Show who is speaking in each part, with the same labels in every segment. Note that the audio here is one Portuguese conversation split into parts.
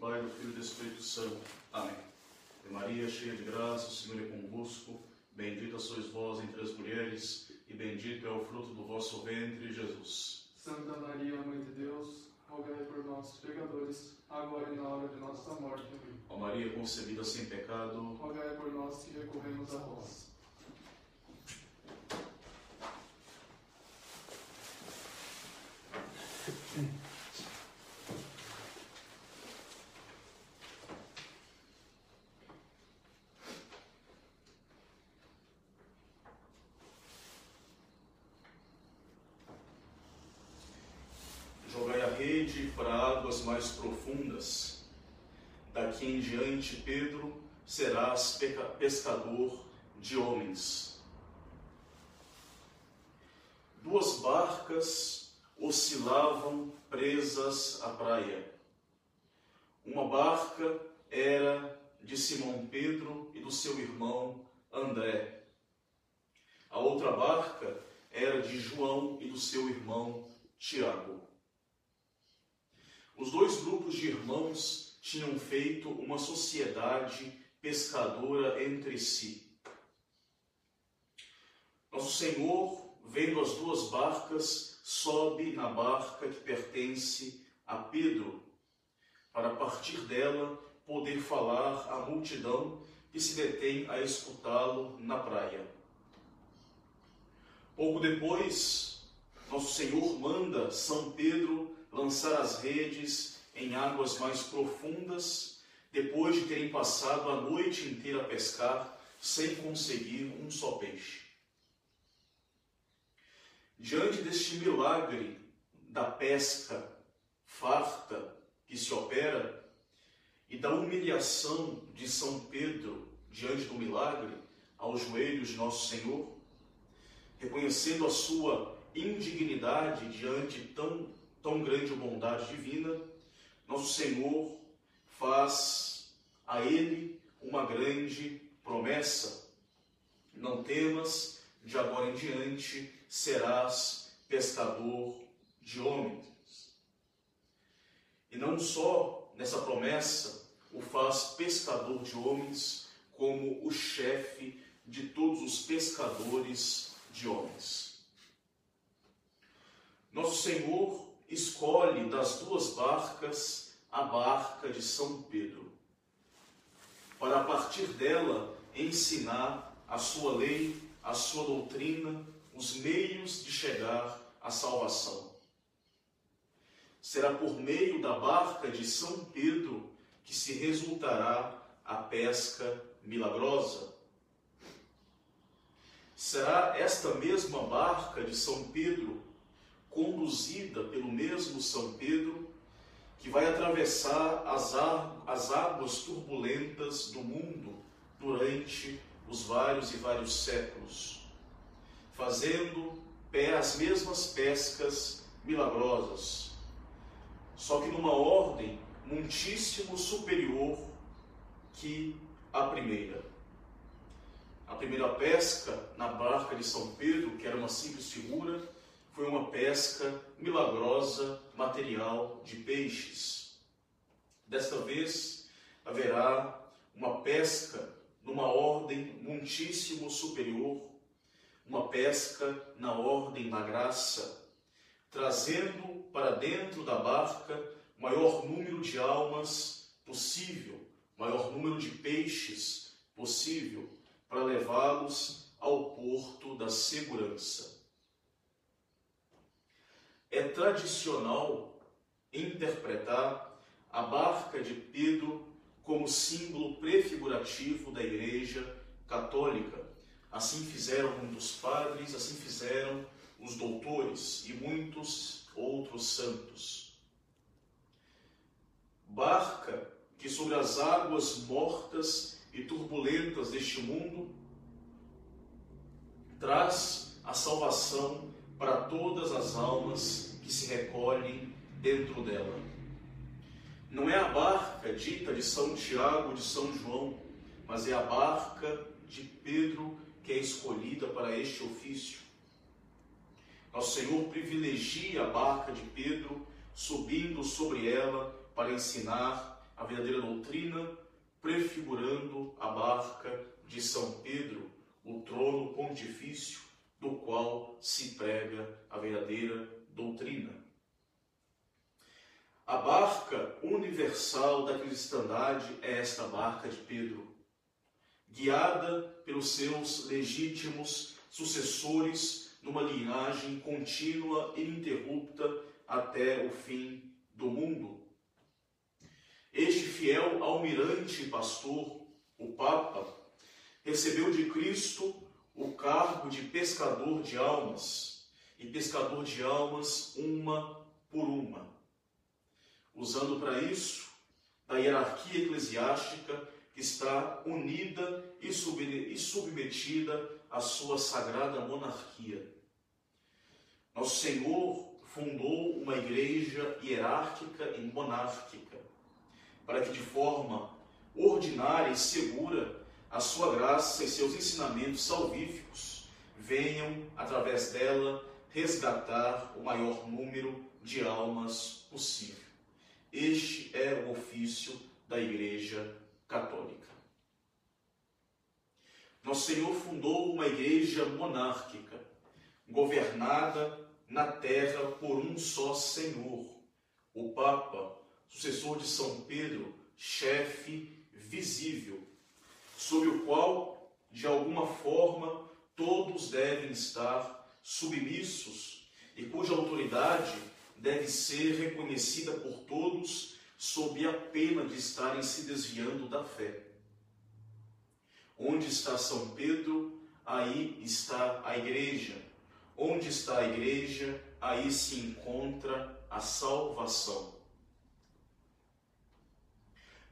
Speaker 1: Pai, do Filho e do Espírito Santo. Amém. E Maria, cheia de graça, o Senhor é convosco. Bendita sois vós entre as mulheres, e bendito é o fruto do vosso ventre, Jesus.
Speaker 2: Santa Maria, Mãe de Deus, rogai por nós, pecadores, agora e na hora de nossa morte. Amém.
Speaker 1: Ó Maria concebida sem pecado,
Speaker 2: Rogai por nós que recorremos a vós.
Speaker 1: Para águas mais profundas. Daqui em diante, Pedro, serás pescador de homens. Duas barcas oscilavam presas à praia. Uma barca era de Simão Pedro e do seu irmão André. A outra barca era de João e do seu irmão Tiago. Os dois grupos de irmãos tinham feito uma sociedade pescadora entre si. Nosso Senhor, vendo as duas barcas, sobe na barca que pertence a Pedro, para partir dela poder falar à multidão que se detém a escutá-lo na praia. Pouco depois, nosso Senhor manda São Pedro lançar as redes em águas mais profundas, depois de terem passado a noite inteira a pescar sem conseguir um só peixe. Diante deste milagre da pesca farta que se opera e da humilhação de São Pedro diante do milagre aos joelhos de nosso Senhor, reconhecendo a sua indignidade diante tão, tão grande bondade divina, nosso Senhor faz a ele uma grande promessa. Não temas, de agora em diante serás pescador de homens. E não só nessa promessa o faz pescador de homens, como o chefe de todos os pescadores de homens. Nosso Senhor escolhe das duas barcas a barca de São Pedro, para a partir dela ensinar a sua lei, a sua doutrina, os meios de chegar à salvação. Será por meio da barca de São Pedro que se resultará a pesca milagrosa. Será esta mesma barca de São Pedro, conduzida pelo mesmo São Pedro, que vai atravessar as, as águas turbulentas do mundo durante os vários e vários séculos, fazendo as mesmas pescas milagrosas, só que numa ordem muitíssimo superior que a primeira. A primeira pesca na barca de São Pedro, que era uma simples figura, foi uma pesca milagrosa, material de peixes. Desta vez haverá uma pesca numa ordem muitíssimo superior, uma pesca na ordem da graça, trazendo para dentro da barca maior número de almas possível, maior número de peixes possível, para levá-los ao porto da segurança. É tradicional interpretar a barca de Pedro como símbolo prefigurativo da Igreja Católica. Assim fizeram muitos padres, assim fizeram os doutores e muitos outros santos. Barca que sobre as águas mortas e turbulentas deste mundo traz a salvação para todas as almas que se recolhem dentro dela. Não é a barca dita de São Tiago, de São João, mas é a barca de Pedro que é escolhida para este ofício. Nosso Senhor privilegia a barca de Pedro, subindo sobre ela para ensinar a verdadeira doutrina, prefigurando a barca de São Pedro, o trono pontifício do qual se prega a verdadeira doutrina. A barca universal da cristandade é esta barca de Pedro, guiada pelos seus legítimos sucessores numa linhagem contínua e ininterrupta até o fim do mundo. Este fiel almirante pastor, o Papa, recebeu de Cristo o cargo de pescador de almas, e pescador de almas uma por uma, usando para isso da hierarquia eclesiástica que está unida e submetida à sua sagrada monarquia. Nosso Senhor fundou uma igreja hierárquica e monárquica, para que de forma ordinária e segura a sua graça e seus ensinamentos salvíficos venham, através dela, resgatar o maior número de almas possível. Este é o ofício da Igreja Católica. Nosso Senhor fundou uma igreja monárquica, governada na terra por um só Senhor, o Papa, sucessor de São Pedro, chefe visível, sob o qual, de alguma forma, todos devem estar submissos e cuja autoridade deve ser reconhecida por todos sob a pena de estarem se desviando da fé. Onde está São Pedro, aí está a igreja Onde está a igreja, aí se encontra a salvação.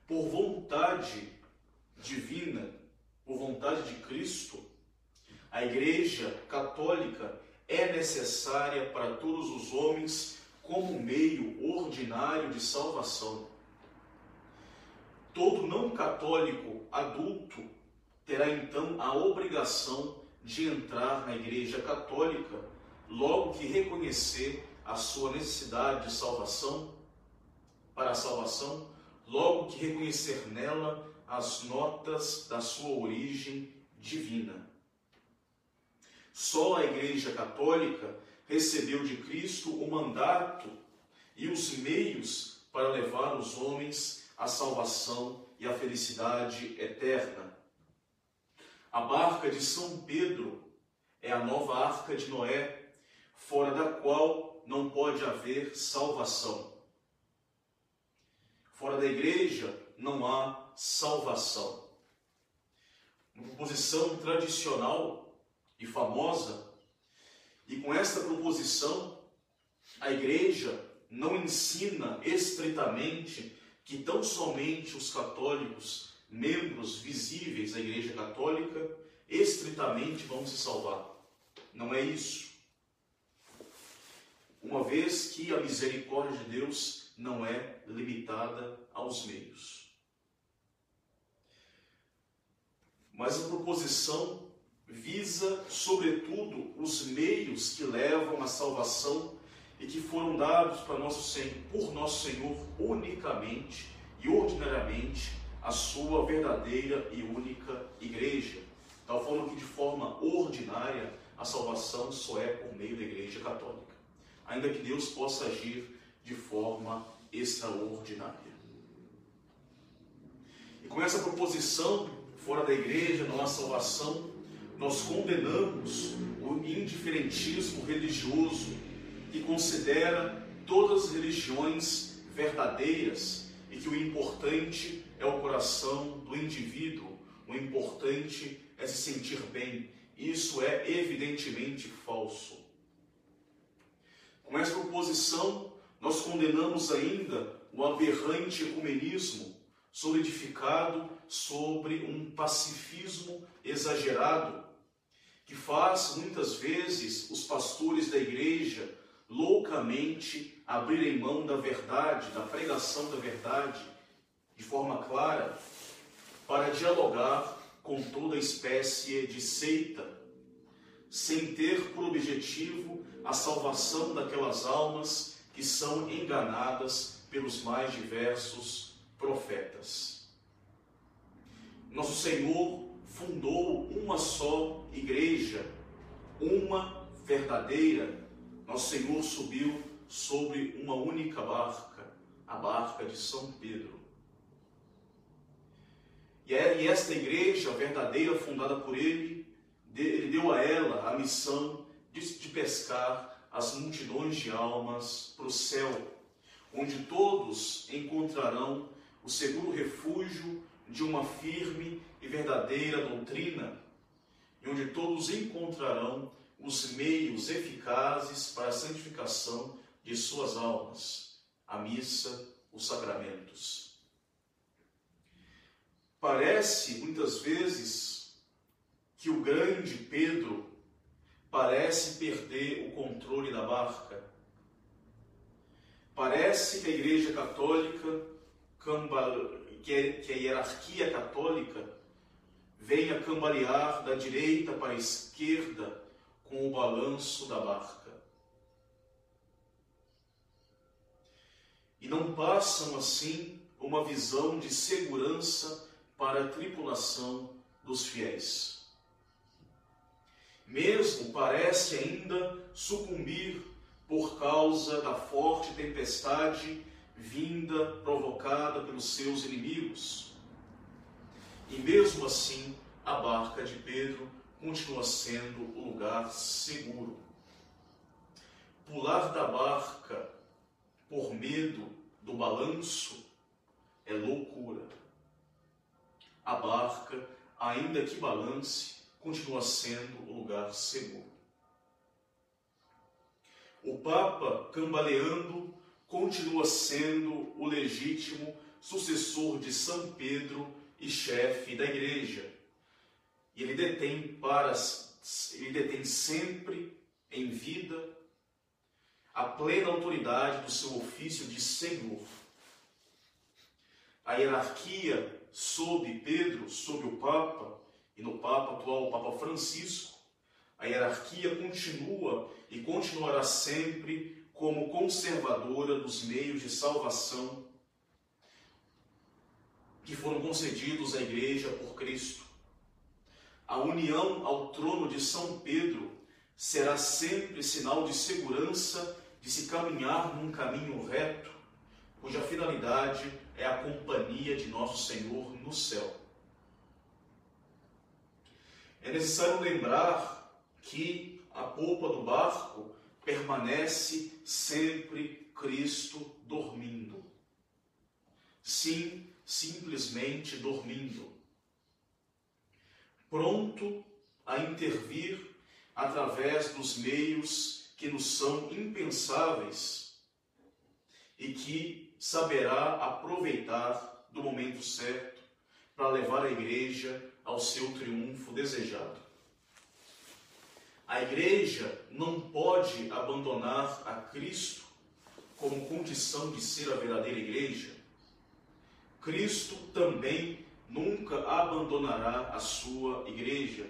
Speaker 1: Por vontade divina, por vontade de Cristo, a igreja católica é necessária para todos os homens como meio ordinário de salvação. Todo não católico adulto terá então a obrigação de entrar na Igreja Católica logo que reconhecer a sua necessidade de salvação, para a salvação, logo que reconhecer nela as notas da sua origem divina. Só a Igreja Católica recebeu de Cristo o mandato e os meios para levar os homens à salvação e à felicidade eterna. A barca de São Pedro é a nova arca de Noé, fora da qual não pode haver salvação. Fora da igreja não há salvação. Uma proposição tradicional e famosa, e com esta proposição, a igreja não ensina estritamente que tão somente os católicos membros visíveis da Igreja Católica estritamente vão se salvar. Não é isso. Uma vez que a misericórdia de Deus não é limitada aos meios. Mas a proposição visa, sobretudo, os meios que levam à salvação e que foram dados para nosso Senhor, por nosso Senhor unicamente e ordinariamente a sua verdadeira e única igreja. Tal forma que, de forma ordinária, a salvação só é por meio da Igreja Católica. Ainda que Deus possa agir de forma extraordinária. E com essa proposição, fora da igreja, não há salvação, nós condenamos o indiferentismo religioso que considera todas as religiões verdadeiras e que o importante é o coração do indivíduo, o importante é se sentir bem. Isso é evidentemente falso. Com essa proposição, nós condenamos ainda o aberrante ecumenismo solidificado sobre um pacifismo exagerado, que faz muitas vezes os pastores da igreja loucamente abrirem mão da verdade, da pregação da verdade, de forma clara para dialogar com toda espécie de seita, sem ter por objetivo a salvação daquelas almas que são enganadas pelos mais diversos profetas. Nosso Senhor fundou uma só igreja, uma verdadeira. Nosso Senhor subiu sobre uma única barca, a barca de São Pedro. E esta igreja verdadeira, fundada por ele, ele deu a ela a missão de pescar as multidões de almas para o céu, onde todos encontrarão o seguro refúgio de uma firme e verdadeira doutrina, e onde todos encontrarão os meios eficazes para a santificação de suas almas, a missa, os sacramentos. Parece muitas vezes que o grande Pedro parece perder o controle da barca. Parece que a Igreja Católica, que a hierarquia católica, venha cambalear da direita para a esquerda com o balanço da barca. E não passam assim uma visão de segurança para a tripulação dos fiéis. Mesmo parece ainda sucumbir por causa da forte tempestade vinda provocada pelos seus inimigos. E mesmo assim, a barca de Pedro continua sendo o lugar seguro. Pular da barca por medo do balanço é loucura a barca, ainda que balance, continua sendo o lugar seguro. O Papa, cambaleando, continua sendo o legítimo sucessor de São Pedro e chefe da Igreja. E ele detém para ele detém sempre em vida a plena autoridade do seu ofício de Senhor. A hierarquia sob Pedro, sob o Papa, e no Papa atual, o Papa Francisco, a hierarquia continua e continuará sempre como conservadora dos meios de salvação que foram concedidos à Igreja por Cristo. A união ao trono de São Pedro será sempre sinal de segurança de se caminhar num caminho reto, cuja finalidade é a companhia de nosso Senhor no céu. É necessário lembrar que a polpa do barco permanece sempre Cristo dormindo. Sim, simplesmente dormindo. Pronto a intervir através dos meios que nos são impensáveis e que saberá aproveitar do momento certo para levar a igreja ao seu triunfo desejado. A igreja não pode abandonar a Cristo como condição de ser a verdadeira igreja. Cristo também nunca abandonará a sua igreja.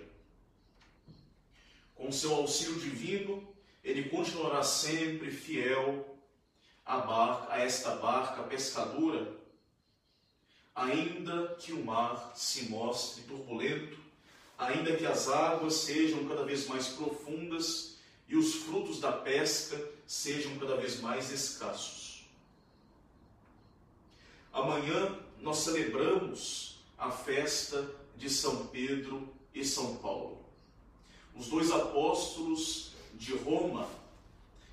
Speaker 1: Com seu auxílio divino, ele continuará sempre fiel a, barca, a esta barca pescadora, ainda que o mar se mostre turbulento, ainda que as águas sejam cada vez mais profundas e os frutos da pesca sejam cada vez mais escassos. Amanhã nós celebramos a festa de São Pedro e São Paulo, os dois apóstolos de Roma,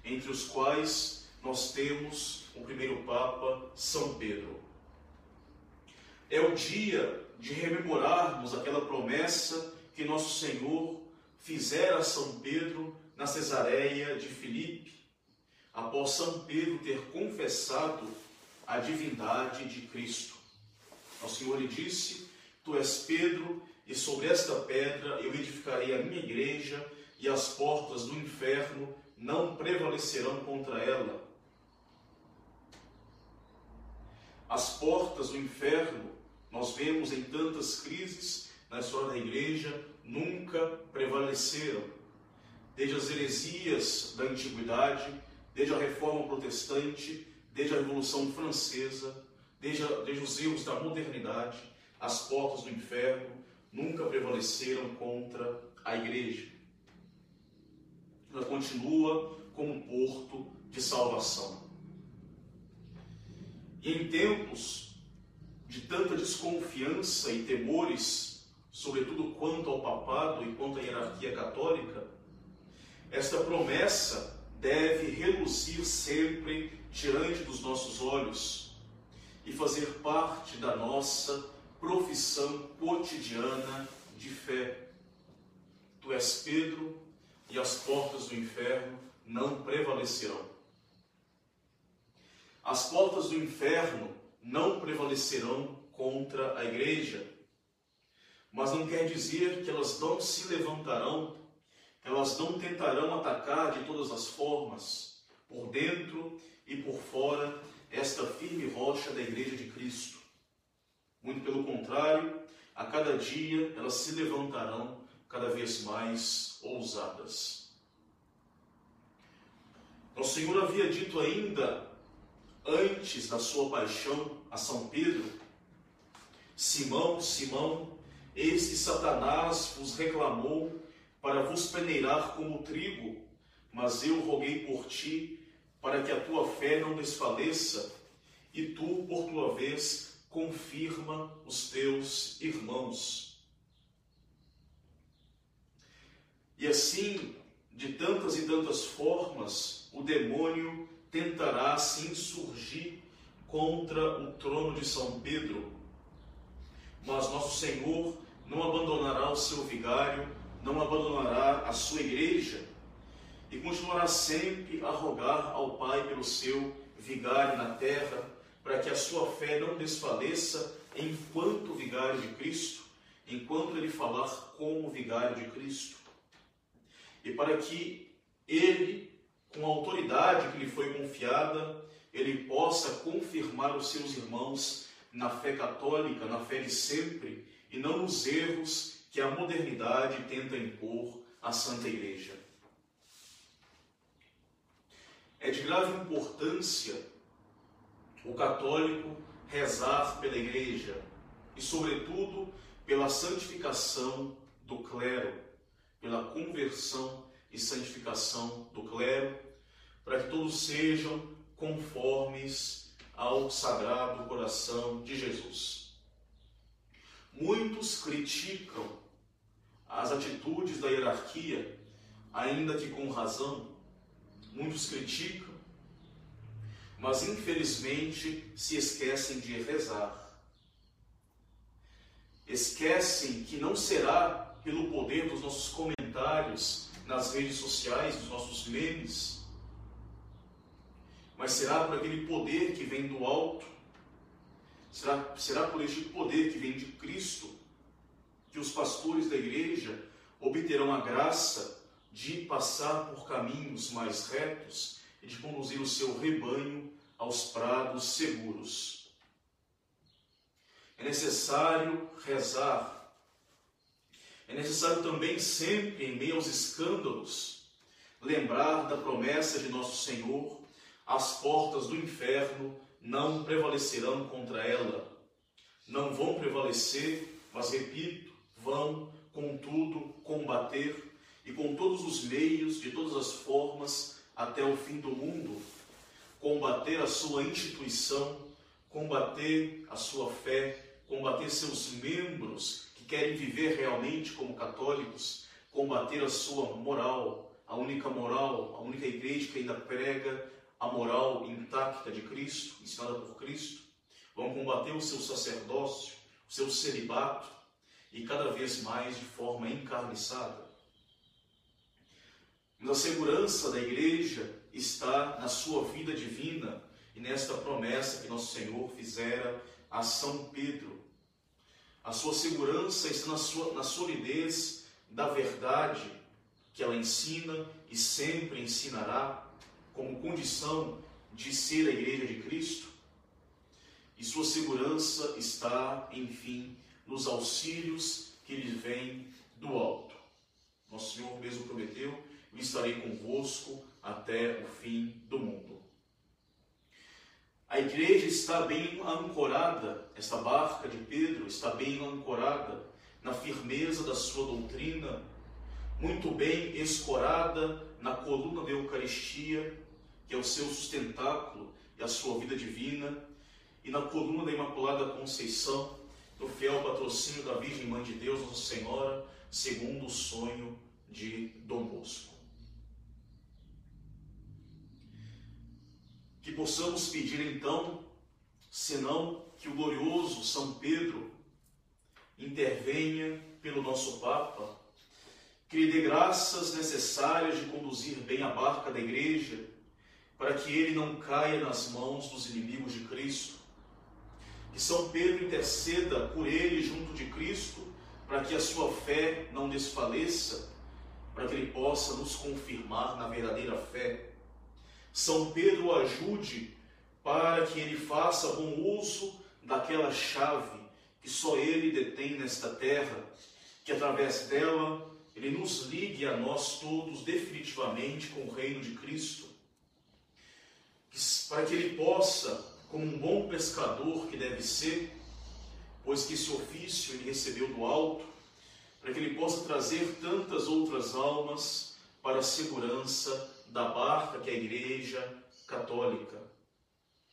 Speaker 1: entre os quais nós temos o primeiro Papa, São Pedro. É o dia de rememorarmos aquela promessa que nosso Senhor fizera a São Pedro na Cesareia de Filipe, após São Pedro ter confessado a divindade de Cristo. O Senhor lhe disse: Tu és Pedro, e sobre esta pedra eu edificarei a minha igreja, e as portas do inferno não prevalecerão contra ela. As portas do inferno, nós vemos em tantas crises na história da igreja, nunca prevaleceram. Desde as heresias da antiguidade, desde a reforma protestante, desde a Revolução Francesa, desde, desde os erros da modernidade, as portas do inferno nunca prevaleceram contra a igreja. Ela continua como porto de salvação. E em tempos de tanta desconfiança e temores, sobretudo quanto ao papado e quanto à hierarquia católica, esta promessa deve reluzir sempre diante dos nossos olhos e fazer parte da nossa profissão cotidiana de fé. Tu és Pedro, e as portas do inferno não prevalecerão. As portas do inferno não prevalecerão contra a igreja, mas não quer dizer que elas não se levantarão, elas não tentarão atacar de todas as formas, por dentro e por fora, esta firme rocha da igreja de Cristo. Muito pelo contrário, a cada dia elas se levantarão cada vez mais ousadas. O Senhor havia dito ainda antes da sua paixão a São Pedro: Simão, Simão, eis que Satanás vos reclamou para vos peneirar como trigo, mas eu roguei por ti para que a tua fé não desfaleça, e tu, por tua vez, confirma os teus irmãos. E assim, de tantas e tantas formas, o demônio tentará se insurgir contra o trono de São Pedro. Mas nosso Senhor não abandonará o seu vigário, não abandonará a sua igreja e continuará sempre a rogar ao Pai pelo seu vigário na terra, para que a sua fé não desfaleça enquanto vigário de Cristo, enquanto ele falar como vigário de Cristo. E para que ele, com a autoridade que lhe foi confiada, ele possa confirmar os seus irmãos na fé católica, na fé de sempre, e não nos erros que a modernidade tenta impor à Santa Igreja. É de grave importância o católico rezar pela Igreja e, sobretudo, pela santificação do clero, pela conversão e santificação do clero, para que todos sejam conformes ao sagrado coração de Jesus. Muitos criticam as atitudes da hierarquia, ainda que com razão. Muitos criticam, mas infelizmente se esquecem de rezar. Esquecem que não será pelo poder dos nossos comentários nas redes sociais, dos nossos memes, mas será por aquele poder que vem do alto, será, será por este poder que vem de Cristo, que os pastores da igreja obterão a graça de passar por caminhos mais retos e de conduzir o seu rebanho aos prados seguros. É necessário rezar. É necessário também, sempre, em meio aos escândalos, lembrar da promessa de nosso Senhor as portas do inferno não prevalecerão contra ela. Não vão prevalecer, mas repito, vão, contudo, combater e com todos os meios, de todas as formas, até o fim do mundo, combater a sua instituição, combater a sua fé, combater seus membros que querem viver realmente como católicos, combater a sua moral, a única moral, a única igreja que ainda prega a moral intacta de Cristo, ensinada por Cristo, vão combater o seu sacerdócio, o seu celibato e cada vez mais de forma encarniçada. Mas a segurança da igreja está na sua vida divina e nesta promessa que nosso Senhor fizera a São Pedro. A sua segurança está na, sua, na solidez da verdade que ela ensina e sempre ensinará como condição de ser a igreja de Cristo. E sua segurança está, enfim, nos auxílios que lhe vêm do alto. Nosso Senhor mesmo prometeu: Eu estarei convosco até o fim do mundo. A igreja está bem ancorada, esta barca de Pedro está bem ancorada na firmeza da sua doutrina, muito bem escorada na coluna da Eucaristia, que é o seu sustentáculo e a sua vida divina, e na coluna da Imaculada Conceição, do fiel patrocínio da Virgem Mãe de Deus, Nossa Senhora, segundo o sonho de Dom Bosco. Que possamos pedir então, senão que o glorioso São Pedro intervenha pelo nosso Papa, que lhe dê graças necessárias de conduzir bem a barca da igreja, para que ele não caia nas mãos dos inimigos de Cristo. Que São Pedro interceda por ele junto de Cristo, para que a sua fé não desfaleça, para que ele possa nos confirmar na verdadeira fé. São Pedro o ajude para que ele faça bom uso daquela chave que só ele detém nesta terra, que através dela ele nos ligue a nós todos definitivamente com o reino de Cristo, para que ele possa, como um bom pescador que deve ser, pois que esse ofício ele recebeu do alto, para que ele possa trazer tantas outras almas para a segurança da barca que é a Igreja Católica,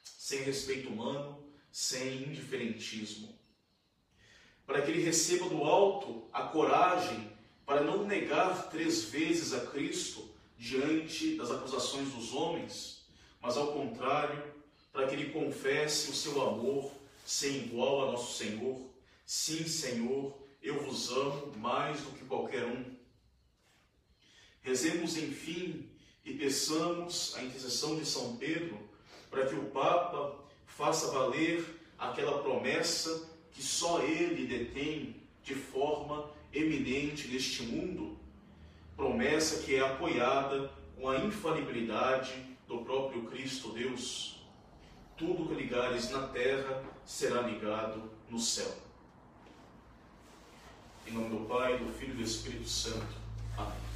Speaker 1: sem respeito humano, sem indiferentismo. Para que ele receba do alto a coragem para não negar três vezes a Cristo diante das acusações dos homens, mas ao contrário, para que ele confesse o seu amor sem igual a nosso Senhor. Sim, Senhor, eu vos amo mais do que qualquer um. Rezemos, enfim, e peçamos a intercessão de São Pedro para que o Papa faça valer aquela promessa que só Ele detém de forma eminente neste mundo, promessa que é apoiada com a infalibilidade do próprio Cristo Deus. Tudo que ligares na terra será ligado no céu. Em nome do Pai, do Filho e do Espírito Santo. Amém.